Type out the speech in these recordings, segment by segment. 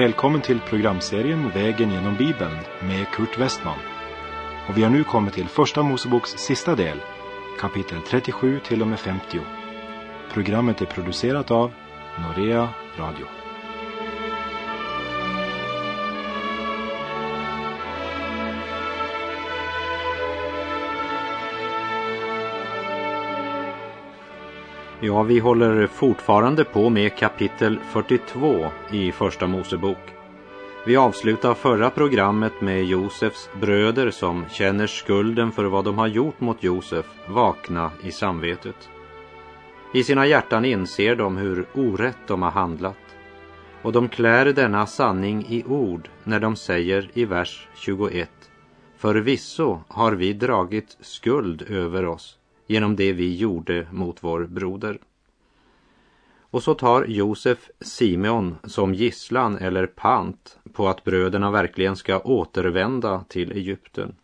Välkommen till programserien Vägen genom Bibeln med Kurt Westman. Och vi har nu kommit till Första Moseboks sista del, kapitel 37 till och med 50. Programmet är producerat av Norea Radio. Ja, vi håller fortfarande på med kapitel 42 i Första Mosebok. Vi avslutar förra programmet med Josefs bröder som känner skulden för vad de har gjort mot Josef vakna i samvetet. I sina hjärtan inser de hur orätt de har handlat och de klär denna sanning i ord när de säger i vers 21 Förvisso har vi dragit skuld över oss genom det vi gjorde mot vår broder. Och så tar Josef Simeon som gisslan eller pant på att bröderna verkligen ska återvända till Egypten.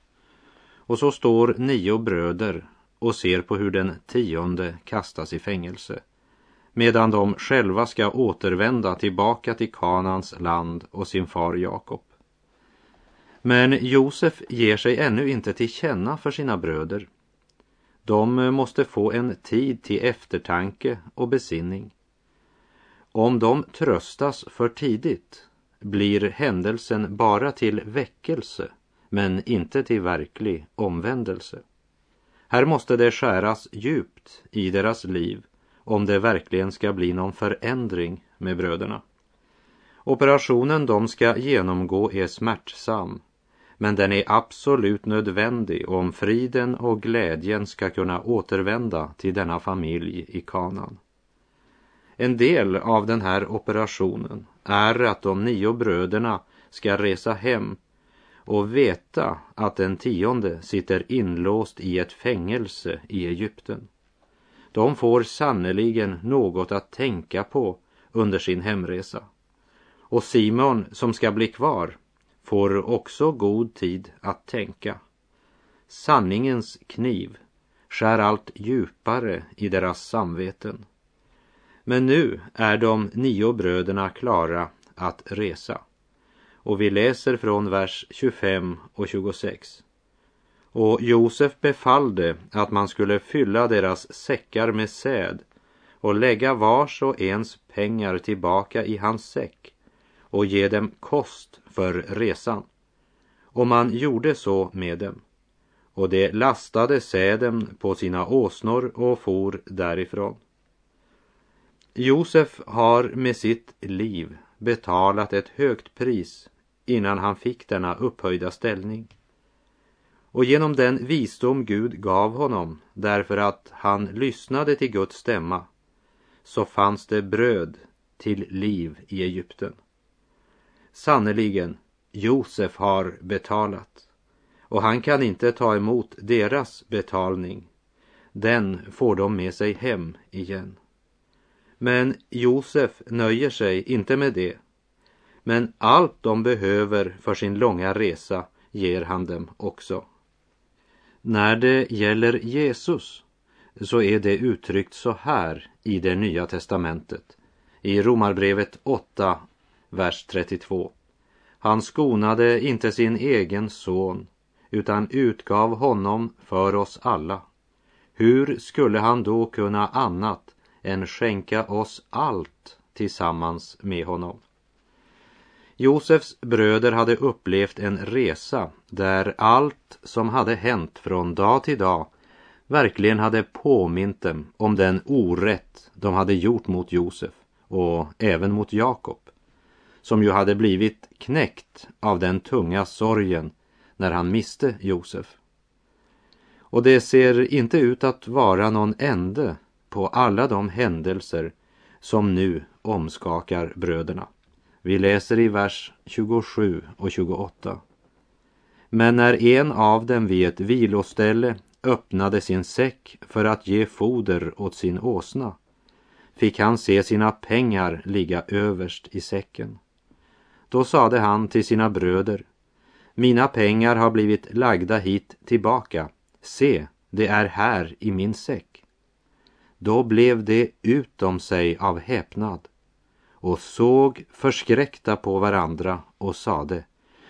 Och så står nio bröder och ser på hur den tionde kastas i fängelse medan de själva ska återvända tillbaka till Kanans land och sin far Jakob. Men Josef ger sig ännu inte till känna för sina bröder de eh, måste få en tid till eftertanke och besinning. Om de tröstas för tidigt blir händelsen bara till väckelse men inte till verklig omvändelse. Här måste det skäras djupt i deras liv om det verkligen ska bli någon förändring med bröderna. Operationen de ska genomgå är smärtsam men den är absolut nödvändig om friden och glädjen ska kunna återvända till denna familj i kanan. En del av den här operationen är att de nio bröderna ska resa hem och veta att den tionde sitter inlåst i ett fängelse i Egypten. De får sannerligen något att tänka på under sin hemresa. Och Simon som ska bli kvar får också god tid att tänka. Sanningens kniv skär allt djupare i deras samveten. Men nu är de nio bröderna klara att resa. Och vi läser från vers 25 och 26. Och Josef befallde att man skulle fylla deras säckar med säd och lägga vars och ens pengar tillbaka i hans säck och ge dem kost för resan. Och man gjorde så med dem. Och de lastade säden på sina åsnor och for därifrån. Josef har med sitt liv betalat ett högt pris innan han fick denna upphöjda ställning. Och genom den visdom Gud gav honom därför att han lyssnade till Guds stämma så fanns det bröd till liv i Egypten. Sannerligen, Josef har betalat och han kan inte ta emot deras betalning. Den får de med sig hem igen. Men Josef nöjer sig inte med det. Men allt de behöver för sin långa resa ger han dem också. När det gäller Jesus så är det uttryckt så här i det nya testamentet. I Romarbrevet 8 vers 32. Han skonade inte sin egen son utan utgav honom för oss alla. Hur skulle han då kunna annat än skänka oss allt tillsammans med honom? Josefs bröder hade upplevt en resa där allt som hade hänt från dag till dag verkligen hade påmint dem om den orätt de hade gjort mot Josef och även mot Jakob som ju hade blivit knäckt av den tunga sorgen när han miste Josef. Och det ser inte ut att vara någon ände på alla de händelser som nu omskakar bröderna. Vi läser i vers 27 och 28. Men när en av dem vid ett viloställe öppnade sin säck för att ge foder åt sin åsna fick han se sina pengar ligga överst i säcken. Då sade han till sina bröder, mina pengar har blivit lagda hit tillbaka. Se, det är här i min säck. Då blev det utom sig av häpnad och såg förskräckta på varandra och sade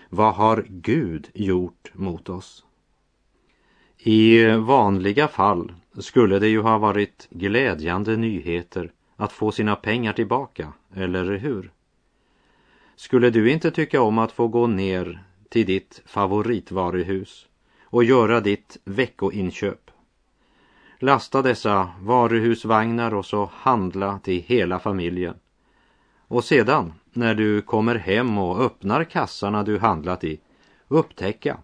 Vad har Gud gjort mot oss? I vanliga fall skulle det ju ha varit glädjande nyheter att få sina pengar tillbaka, eller hur? Skulle du inte tycka om att få gå ner till ditt favoritvaruhus och göra ditt veckoinköp? Lasta dessa varuhusvagnar och så handla till hela familjen. Och sedan, när du kommer hem och öppnar kassarna du handlat i, upptäcka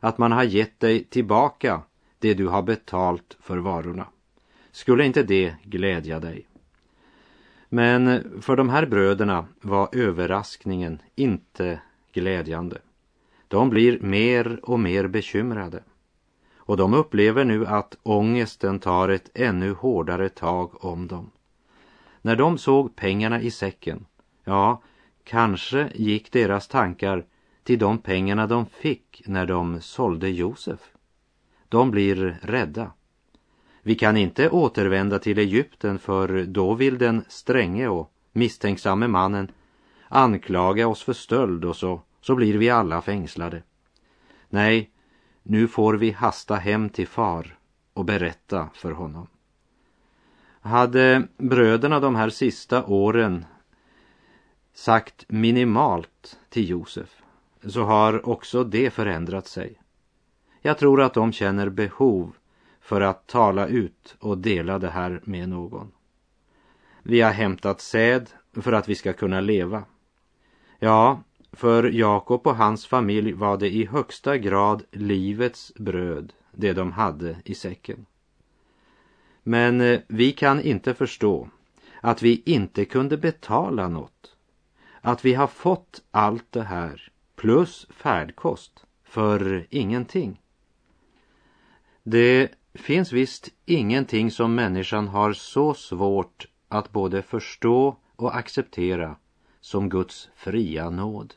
att man har gett dig tillbaka det du har betalt för varorna. Skulle inte det glädja dig? Men för de här bröderna var överraskningen inte glädjande. De blir mer och mer bekymrade. Och de upplever nu att ångesten tar ett ännu hårdare tag om dem. När de såg pengarna i säcken, ja, kanske gick deras tankar till de pengarna de fick när de sålde Josef. De blir rädda. Vi kan inte återvända till Egypten för då vill den stränge och misstänksamme mannen anklaga oss för stöld och så, så blir vi alla fängslade. Nej, nu får vi hasta hem till far och berätta för honom. Hade bröderna de här sista åren sagt minimalt till Josef så har också det förändrat sig. Jag tror att de känner behov för att tala ut och dela det här med någon. Vi har hämtat säd för att vi ska kunna leva. Ja, för Jakob och hans familj var det i högsta grad livets bröd, det de hade i säcken. Men eh, vi kan inte förstå att vi inte kunde betala något. Att vi har fått allt det här plus färdkost för ingenting. Det finns visst ingenting som människan har så svårt att både förstå och acceptera som Guds fria nåd.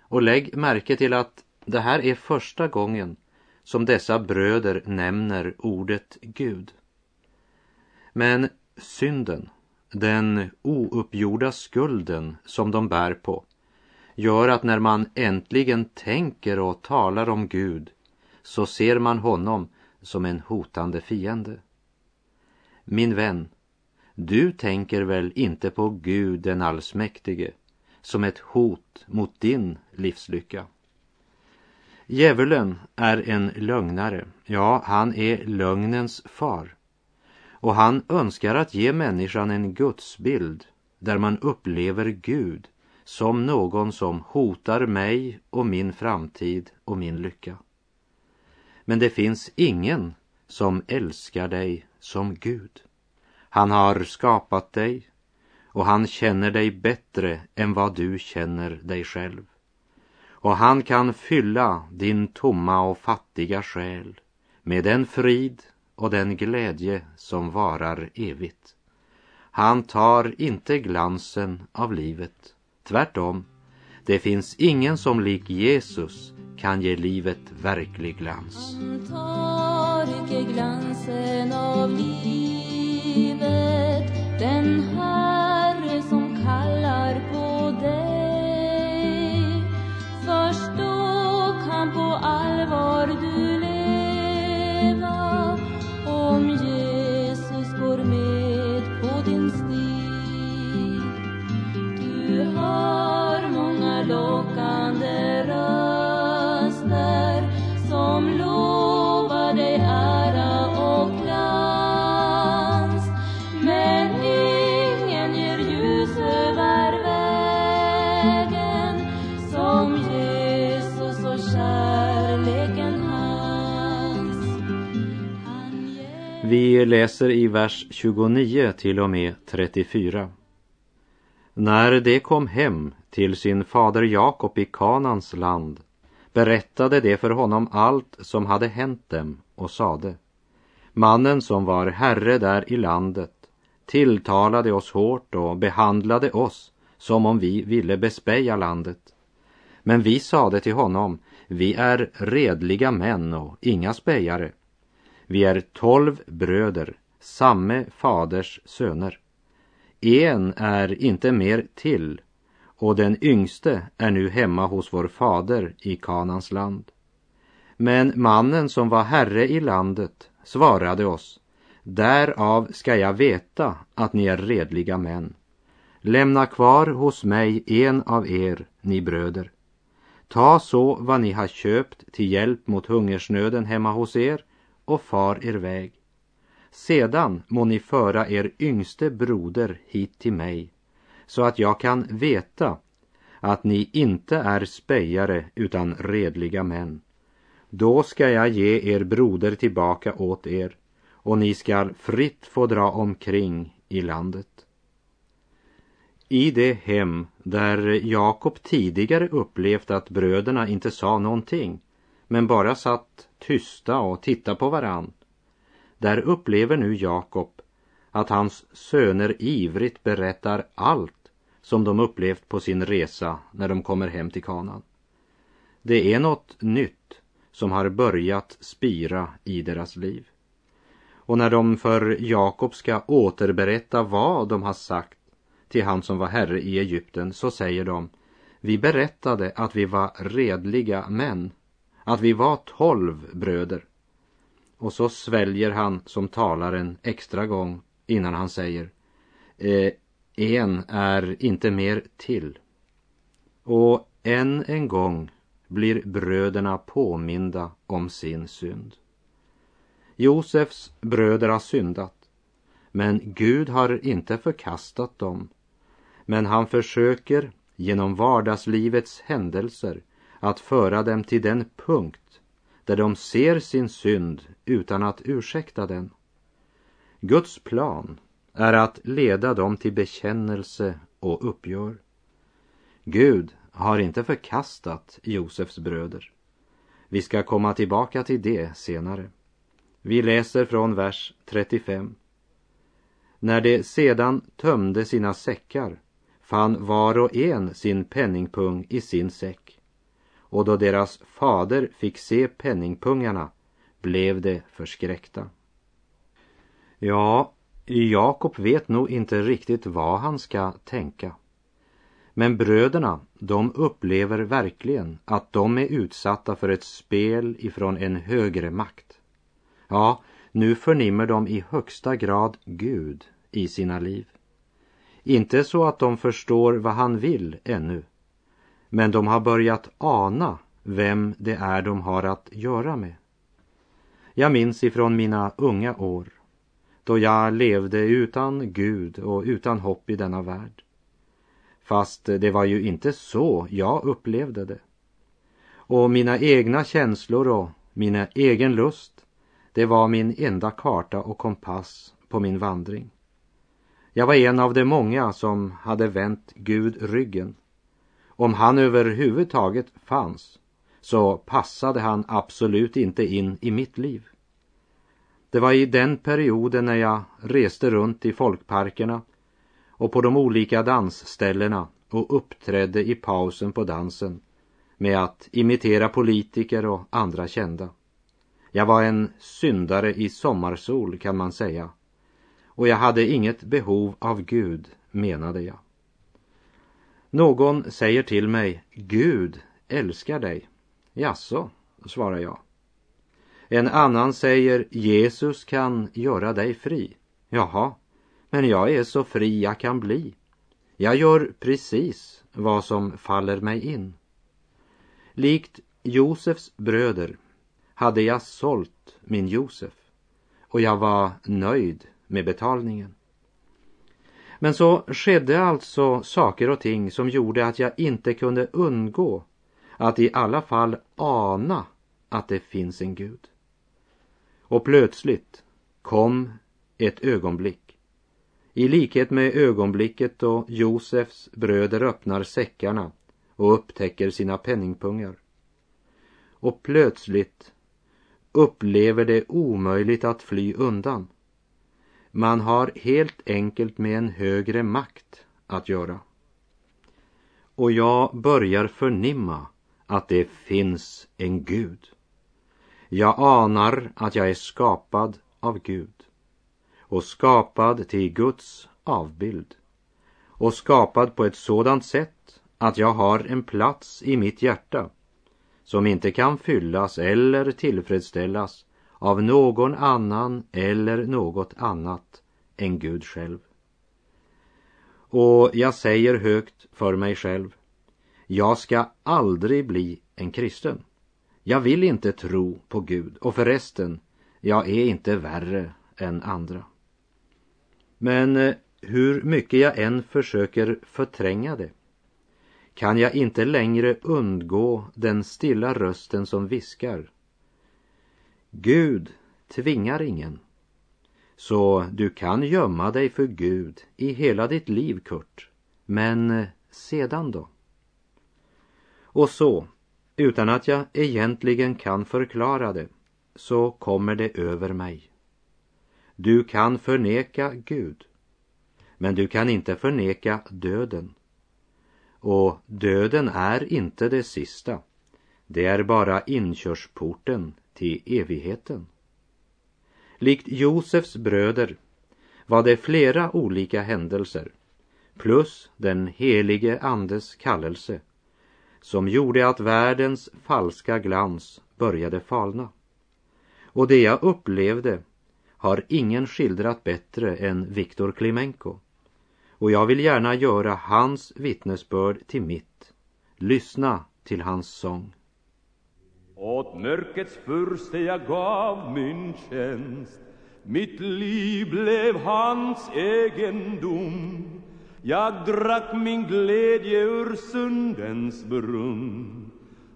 Och lägg märke till att det här är första gången som dessa bröder nämner ordet Gud. Men synden, den ouppgjorda skulden som de bär på, gör att när man äntligen tänker och talar om Gud så ser man honom som en hotande fiende. Min vän, du tänker väl inte på Gud den allsmäktige som ett hot mot din livslycka? Djävulen är en lögnare, ja, han är lögnens far. Och han önskar att ge människan en gudsbild där man upplever Gud som någon som hotar mig och min framtid och min lycka. Men det finns ingen som älskar dig som Gud. Han har skapat dig och han känner dig bättre än vad du känner dig själv. Och han kan fylla din tomma och fattiga själ med den frid och den glädje som varar evigt. Han tar inte glansen av livet. Tvärtom, det finns ingen som lik Jesus kan ge livet verklig glans. Han tar icke glansen av livet. Den Herre som kallar på dig. Först då kan på allvar du leva. Om Jesus går med på din stig Vi läser i vers 29 till och med 34. När de kom hem till sin fader Jakob i Kanans land berättade de för honom allt som hade hänt dem och sade Mannen som var herre där i landet tilltalade oss hårt och behandlade oss som om vi ville bespeja landet. Men vi sade till honom, vi är redliga män och inga spejare. Vi är tolv bröder, samme faders söner. en är inte mer till och den yngste är nu hemma hos vår fader i Kanans land. Men mannen som var herre i landet svarade oss, därav ska jag veta att ni är redliga män. Lämna kvar hos mig en av er, ni bröder. Ta så vad ni har köpt till hjälp mot hungersnöden hemma hos er och far er väg. Sedan må ni föra er yngste broder hit till mig, så att jag kan veta att ni inte är spejare utan redliga män. Då ska jag ge er broder tillbaka åt er och ni skall fritt få dra omkring i landet. I det hem där Jakob tidigare upplevt att bröderna inte sa någonting men bara satt tysta och tittade på varann. Där upplever nu Jakob att hans söner ivrigt berättar allt som de upplevt på sin resa när de kommer hem till kanan. Det är något nytt som har börjat spira i deras liv. Och när de för Jakob ska återberätta vad de har sagt till han som var herre i Egypten så säger de Vi berättade att vi var redliga män, att vi var tolv bröder. Och så sväljer han som talar en extra gång innan han säger eh, En är inte mer till. Och än en gång blir bröderna påminda om sin synd. Josefs bröder har syndat, men Gud har inte förkastat dem. Men han försöker genom vardagslivets händelser att föra dem till den punkt där de ser sin synd utan att ursäkta den. Guds plan är att leda dem till bekännelse och uppgör. Gud har inte förkastat Josefs bröder. Vi ska komma tillbaka till det senare. Vi läser från vers 35. När de sedan tömde sina säckar fann var och en sin penningpung i sin säck. Och då deras fader fick se penningpungarna blev de förskräckta. Ja, Jakob vet nog inte riktigt vad han ska tänka. Men bröderna, de upplever verkligen att de är utsatta för ett spel ifrån en högre makt. Ja, nu förnimmer de i högsta grad Gud i sina liv. Inte så att de förstår vad han vill ännu, men de har börjat ana vem det är de har att göra med. Jag minns ifrån mina unga år, då jag levde utan Gud och utan hopp i denna värld. Fast det var ju inte så jag upplevde det. Och mina egna känslor och min egen lust, det var min enda karta och kompass på min vandring. Jag var en av de många som hade vänt Gud ryggen. Om han överhuvudtaget fanns så passade han absolut inte in i mitt liv. Det var i den perioden när jag reste runt i folkparkerna och på de olika dansställena och uppträdde i pausen på dansen med att imitera politiker och andra kända. Jag var en syndare i sommarsol kan man säga och jag hade inget behov av Gud, menade jag. Någon säger till mig, Gud älskar dig. Jaså, svarar jag. En annan säger, Jesus kan göra dig fri. Jaha, men jag är så fri jag kan bli. Jag gör precis vad som faller mig in. Likt Josefs bröder hade jag sålt min Josef och jag var nöjd med betalningen. Men så skedde alltså saker och ting som gjorde att jag inte kunde undgå att i alla fall ana att det finns en Gud. Och plötsligt kom ett ögonblick. I likhet med ögonblicket då Josefs bröder öppnar säckarna och upptäcker sina penningpungar. Och plötsligt upplever det omöjligt att fly undan. Man har helt enkelt med en högre makt att göra. Och jag börjar förnimma att det finns en Gud. Jag anar att jag är skapad av Gud och skapad till Guds avbild. och skapad på ett sådant sätt att jag har en plats i mitt hjärta som inte kan fyllas eller tillfredsställas av någon annan eller något annat än Gud själv. Och jag säger högt för mig själv, jag ska aldrig bli en kristen. Jag vill inte tro på Gud och förresten, jag är inte värre än andra. Men eh, hur mycket jag än försöker förtränga det kan jag inte längre undgå den stilla rösten som viskar. Gud tvingar ingen. Så du kan gömma dig för Gud i hela ditt liv, Kurt. Men eh, sedan då? Och så, utan att jag egentligen kan förklara det, så kommer det över mig. Du kan förneka Gud, men du kan inte förneka döden. Och döden är inte det sista. Det är bara inkörsporten till evigheten. Likt Josefs bröder var det flera olika händelser plus den helige Andes kallelse som gjorde att världens falska glans började falna. Och det jag upplevde har ingen skildrat bättre än Viktor Klimenko. Och jag vill gärna göra hans vittnesbörd till mitt. Lyssna till hans sång. Åt mörkrets furste jag gav min tjänst. Mitt liv blev hans egendom. Jag drack min glädje ur sundens brunn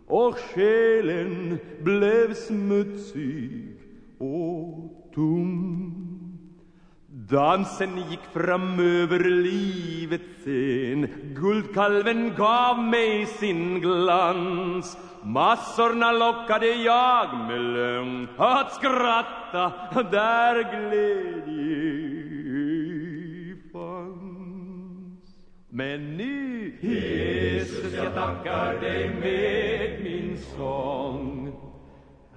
och själen blev smutsig och tom. Dansen gick fram över livets scen. Guldkalven gav mig sin glans. Massorna lockade jag med lögn att skratta där glädje fanns. Men nu, Jesus, jag tackar dig med min sång.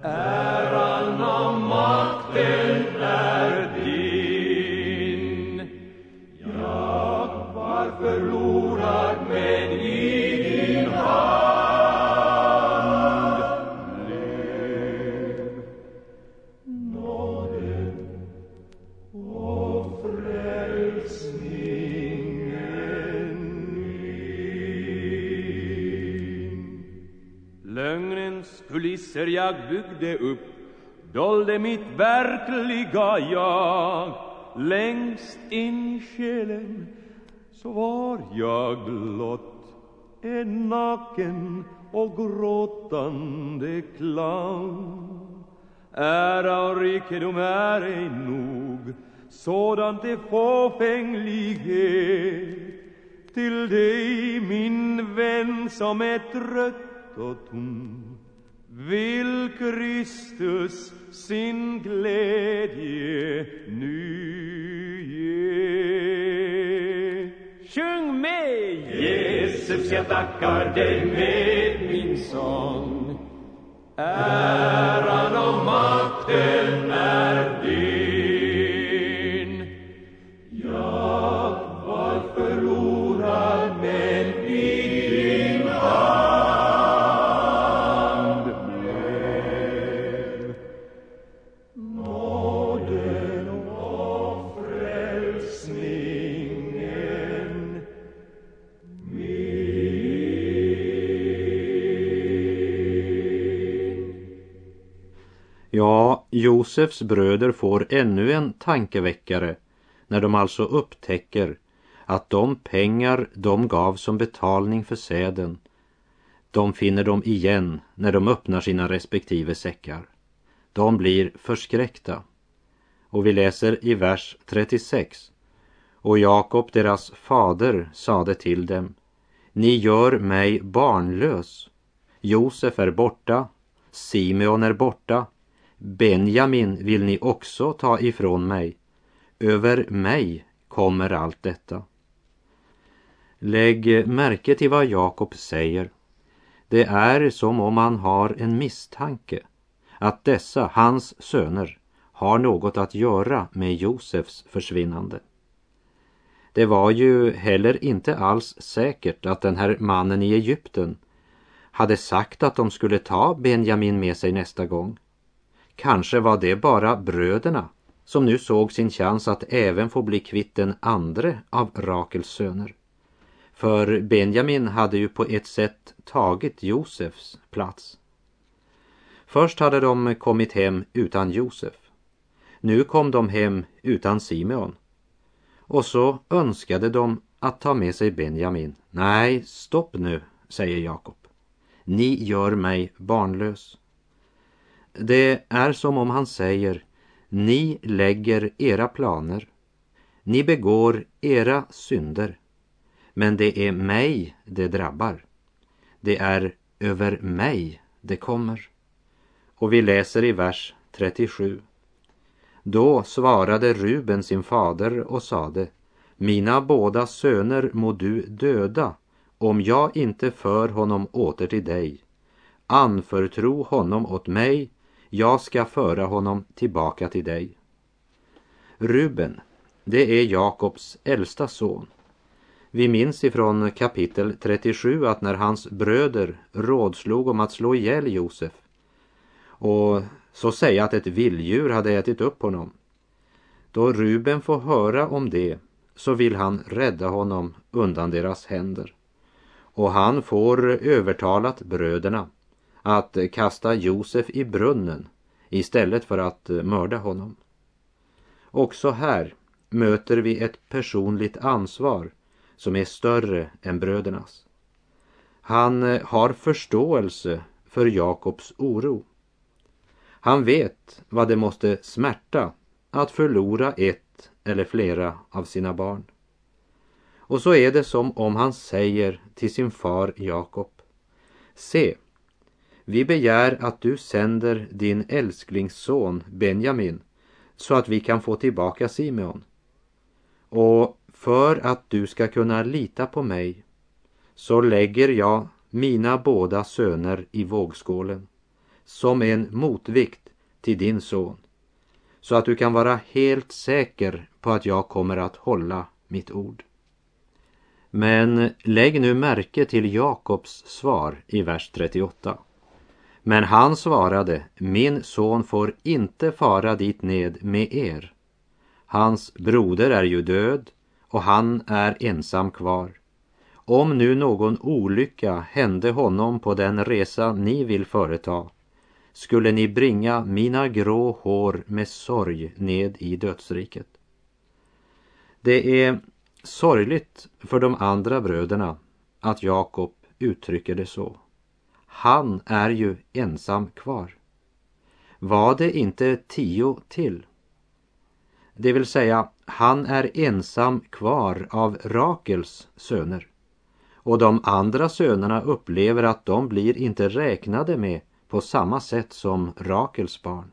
Äran och makten är din. Jag byggde upp dolde mitt verkliga jag. Längst in i själen så var jag blott en naken och gråtande clown. Ära och rikedom är ej nog, sådant är fåfänglighet. Till dig, min vän, som är trött och tom vill Kristus sin glädje nu ge. Sjung med! Jesus, jag tackar dig med min sång. Äran och makten är din. Ja, Josefs bröder får ännu en tankeväckare när de alltså upptäcker att de pengar de gav som betalning för säden, de finner de igen när de öppnar sina respektive säckar. De blir förskräckta. Och vi läser i vers 36. Och Jakob, deras fader, sade till dem, ni gör mig barnlös. Josef är borta, Simeon är borta, Benjamin vill ni också ta ifrån mig. Över mig kommer allt detta. Lägg märke till vad Jakob säger. Det är som om han har en misstanke att dessa, hans söner, har något att göra med Josefs försvinnande. Det var ju heller inte alls säkert att den här mannen i Egypten hade sagt att de skulle ta Benjamin med sig nästa gång. Kanske var det bara bröderna som nu såg sin chans att även få bli kvitt den andre av Rakels söner. För Benjamin hade ju på ett sätt tagit Josefs plats. Först hade de kommit hem utan Josef. Nu kom de hem utan Simeon. Och så önskade de att ta med sig Benjamin. Nej, stopp nu, säger Jakob. Ni gör mig barnlös. Det är som om han säger, ni lägger era planer. Ni begår era synder. Men det är mig det drabbar. Det är över mig det kommer. Och vi läser i vers 37. Då svarade Ruben sin fader och sade, mina båda söner må du döda om jag inte för honom åter till dig. Anförtro honom åt mig, jag ska föra honom tillbaka till dig. Ruben, det är Jakobs äldsta son. Vi minns ifrån kapitel 37 att när hans bröder rådslog om att slå ihjäl Josef och så säga att ett vilddjur hade ätit upp honom. Då Ruben får höra om det så vill han rädda honom undan deras händer. Och han får övertalat bröderna att kasta Josef i brunnen istället för att mörda honom. Också här möter vi ett personligt ansvar som är större än brödernas. Han eh, har förståelse för Jakobs oro. Han vet vad det måste smärta att förlora ett eller flera av sina barn. Och så är det som om han säger till sin far Jakob. Se, vi begär att du sänder din älsklingsson Benjamin så att vi kan få tillbaka Simeon. Och för att du ska kunna lita på mig så lägger jag mina båda söner i vågskålen som en motvikt till din son så att du kan vara helt säker på att jag kommer att hålla mitt ord. Men lägg nu märke till Jakobs svar i vers 38. Men han svarade, min son får inte fara dit ned med er. Hans broder är ju död och han är ensam kvar. Om nu någon olycka hände honom på den resa ni vill företa skulle ni bringa mina grå hår med sorg ned i dödsriket. Det är sorgligt för de andra bröderna att Jakob uttrycker det så. Han är ju ensam kvar. Var det inte tio till? Det vill säga, han är ensam kvar av Rakels söner. Och de andra sönerna upplever att de blir inte räknade med på samma sätt som Rakels barn.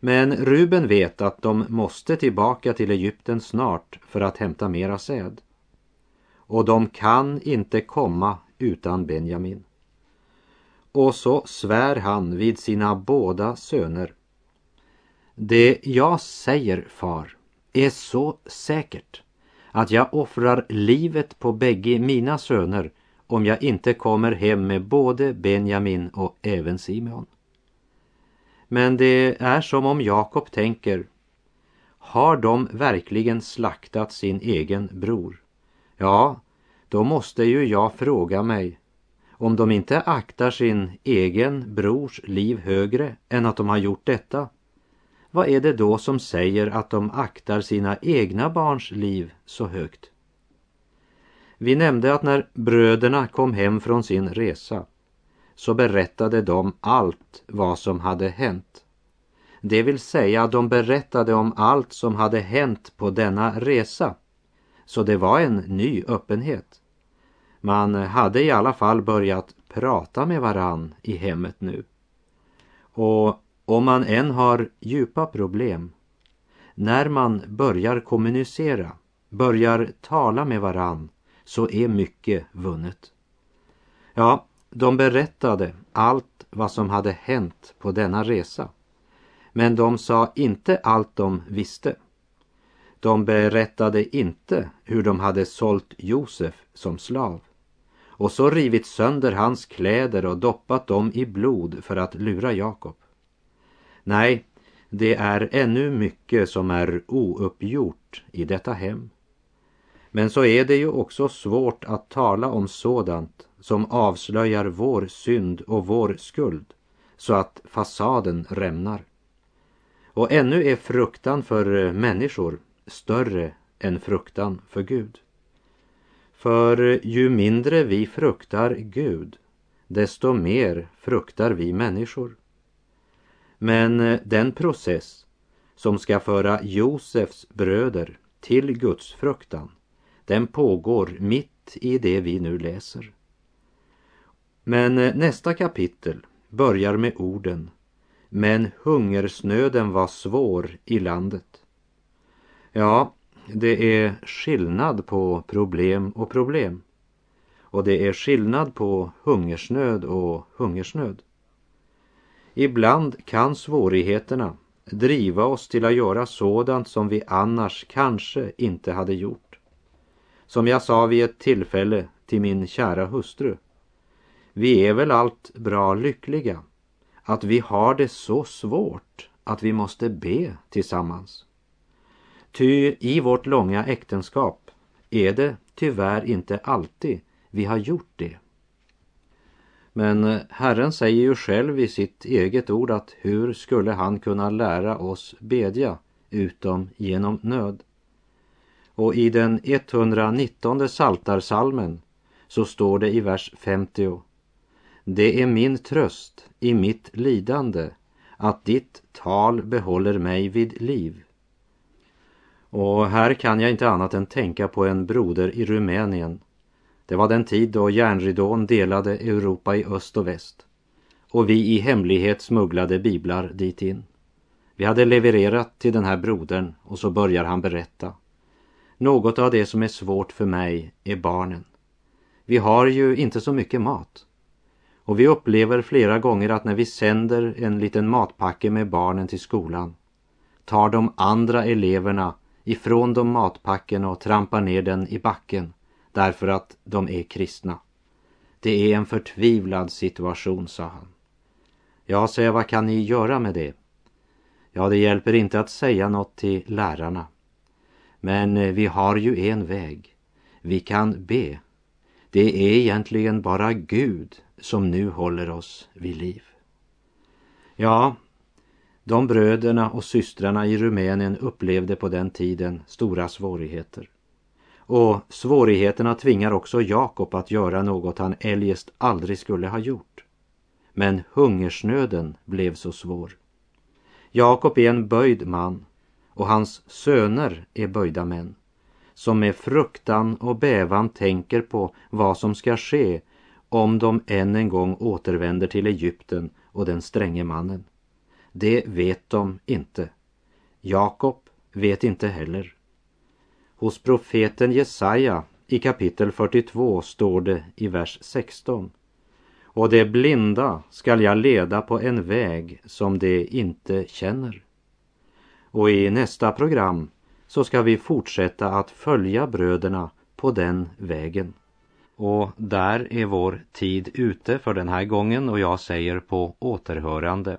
Men Ruben vet att de måste tillbaka till Egypten snart för att hämta mera säd. Och de kan inte komma utan Benjamin. Och så svär han vid sina båda söner. Det jag säger, far, är så säkert att jag offrar livet på bägge mina söner om jag inte kommer hem med både Benjamin och även Simeon. Men det är som om Jakob tänker, har de verkligen slaktat sin egen bror? Ja, då måste ju jag fråga mig om de inte aktar sin egen brors liv högre än att de har gjort detta. Vad är det då som säger att de aktar sina egna barns liv så högt? Vi nämnde att när bröderna kom hem från sin resa så berättade de allt vad som hade hänt. Det vill säga, de berättade om allt som hade hänt på denna resa. Så det var en ny öppenhet. Man hade i alla fall börjat prata med varann i hemmet nu. Och om man än har djupa problem, när man börjar kommunicera, börjar tala med varann, så är mycket vunnet. Ja, de berättade allt vad som hade hänt på denna resa. Men de sa inte allt de visste. De berättade inte hur de hade sålt Josef som slav och så rivit sönder hans kläder och doppat dem i blod för att lura Jakob. Nej, det är ännu mycket som är ouppgjort i detta hem. Men så är det ju också svårt att tala om sådant som avslöjar vår synd och vår skuld så att fasaden rämnar. Och ännu är fruktan för människor större än fruktan för Gud. För ju mindre vi fruktar Gud, desto mer fruktar vi människor. Men den process som ska föra Josefs bröder till Guds fruktan, den pågår mitt i det vi nu läser. Men nästa kapitel börjar med orden Men hungersnöden var svår i landet. Ja, det är skillnad på problem och problem. Och det är skillnad på hungersnöd och hungersnöd. Ibland kan svårigheterna driva oss till att göra sådant som vi annars kanske inte hade gjort. Som jag sa vid ett tillfälle till min kära hustru. Vi är väl allt bra lyckliga att vi har det så svårt att vi måste be tillsammans. Ty i vårt långa äktenskap är det tyvärr inte alltid vi har gjort det. Men eh, Herren säger ju själv i sitt eget ord att hur skulle han kunna lära oss bedja utom genom nöd? Och i den 119 saltarsalmen så står det i vers 50 Det är min tröst i mitt lidande att ditt tal behåller mig vid liv. Och här kan jag inte annat än tänka på en broder i Rumänien. Det var den tid då järnridån delade Europa i öst och väst. Och vi i hemlighet smugglade biblar dit in. Vi hade levererat till den här brodern och så börjar han berätta. Något av det som är svårt för mig är barnen. Vi har ju inte så mycket mat. Och vi upplever flera gånger att när vi sänder en liten matpacke med barnen till skolan tar de andra eleverna ifrån de matpacken och trampar ner den i backen därför att de är kristna. Det är en förtvivlad situation, sa han. Ja, säger vad kan ni göra med det? Ja, det hjälper inte att säga något till lärarna. Men eh, vi har ju en väg. Vi kan be. Det är egentligen bara Gud som nu håller oss vid liv. Ja, de bröderna och systrarna i Rumänien upplevde på den tiden stora svårigheter. Och svårigheterna tvingar också Jakob att göra något han eljest aldrig skulle ha gjort. Men hungersnöden blev så svår. Jakob är en böjd man och hans söner är böjda män som med fruktan och bävan tänker på vad som ska ske om de än en gång återvänder till Egypten och den stränge mannen. Det vet de inte. Jakob vet inte heller. Hos profeten Jesaja i kapitel 42 står det i vers 16. Och det blinda skall jag leda på en väg som de inte känner. Och i nästa program så ska vi fortsätta att följa bröderna på den vägen. Och där är vår tid ute för den här gången och jag säger på återhörande.